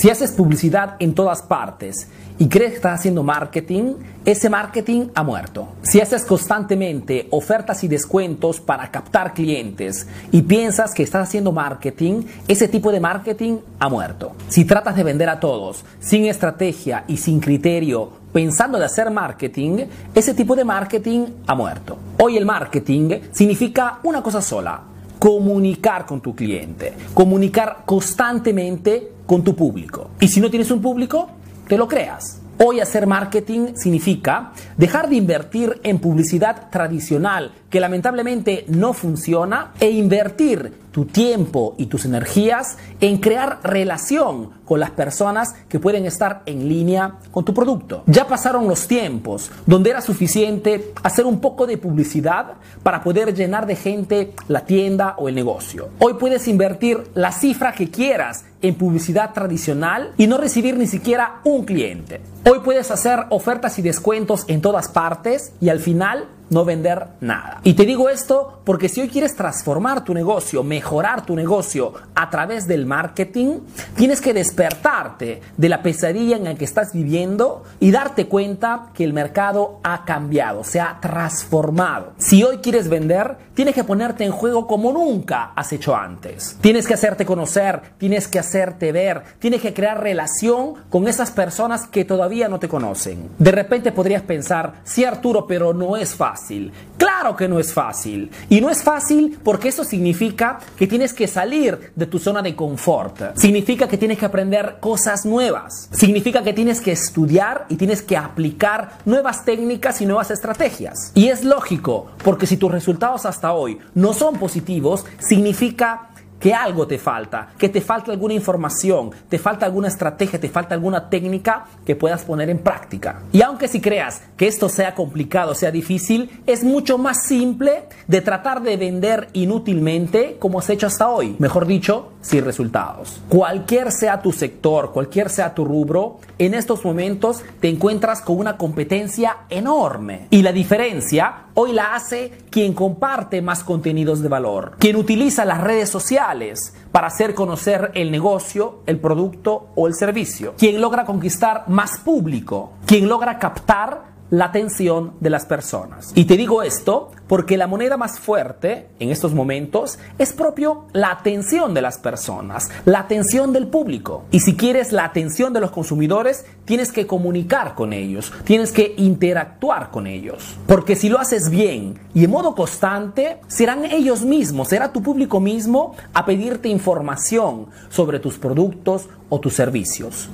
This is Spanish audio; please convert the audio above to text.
Si haces publicidad en todas partes y crees que estás haciendo marketing, ese marketing ha muerto. Si haces constantemente ofertas y descuentos para captar clientes y piensas que estás haciendo marketing, ese tipo de marketing ha muerto. Si tratas de vender a todos sin estrategia y sin criterio, pensando de hacer marketing, ese tipo de marketing ha muerto. Hoy el marketing significa una cosa sola, comunicar con tu cliente, comunicar constantemente con tu público. Y si no tienes un público, te lo creas. Hoy hacer marketing significa dejar de invertir en publicidad tradicional que lamentablemente no funciona e invertir tu tiempo y tus energías en crear relación con las personas que pueden estar en línea con tu producto. Ya pasaron los tiempos donde era suficiente hacer un poco de publicidad para poder llenar de gente la tienda o el negocio. Hoy puedes invertir la cifra que quieras en publicidad tradicional y no recibir ni siquiera un cliente. Hoy puedes hacer ofertas y descuentos en todas partes y al final no vender nada. Y te digo esto porque si hoy quieres transformar tu negocio, mejorar tu negocio a través del marketing, tienes que despertarte de la pesadilla en la que estás viviendo y darte cuenta que el mercado ha cambiado, se ha transformado. Si hoy quieres vender, tienes que ponerte en juego como nunca has hecho antes. Tienes que hacerte conocer, tienes que hacerte ver, tienes que crear relación con esas personas que todavía no te conocen. De repente podrías pensar, sí Arturo, pero no es fácil. Claro que no es fácil. Y no es fácil porque eso significa que tienes que salir de tu zona de confort. Significa que tienes que aprender cosas nuevas. Significa que tienes que estudiar y tienes que aplicar nuevas técnicas y nuevas estrategias. Y es lógico, porque si tus resultados hasta hoy no son positivos, significa que algo te falta, que te falta alguna información, te falta alguna estrategia, te falta alguna técnica que puedas poner en práctica. Y aunque si creas que esto sea complicado, sea difícil, es mucho más simple de tratar de vender inútilmente como has hecho hasta hoy. Mejor dicho, sin resultados. Cualquier sea tu sector, cualquier sea tu rubro, en estos momentos te encuentras con una competencia enorme. Y la diferencia hoy la hace quien comparte más contenidos de valor, quien utiliza las redes sociales para hacer conocer el negocio, el producto o el servicio, quien logra conquistar más público, quien logra captar la atención de las personas. Y te digo esto porque la moneda más fuerte en estos momentos es propio la atención de las personas, la atención del público. Y si quieres la atención de los consumidores, tienes que comunicar con ellos, tienes que interactuar con ellos. Porque si lo haces bien y en modo constante, serán ellos mismos, será tu público mismo a pedirte información sobre tus productos o tus servicios.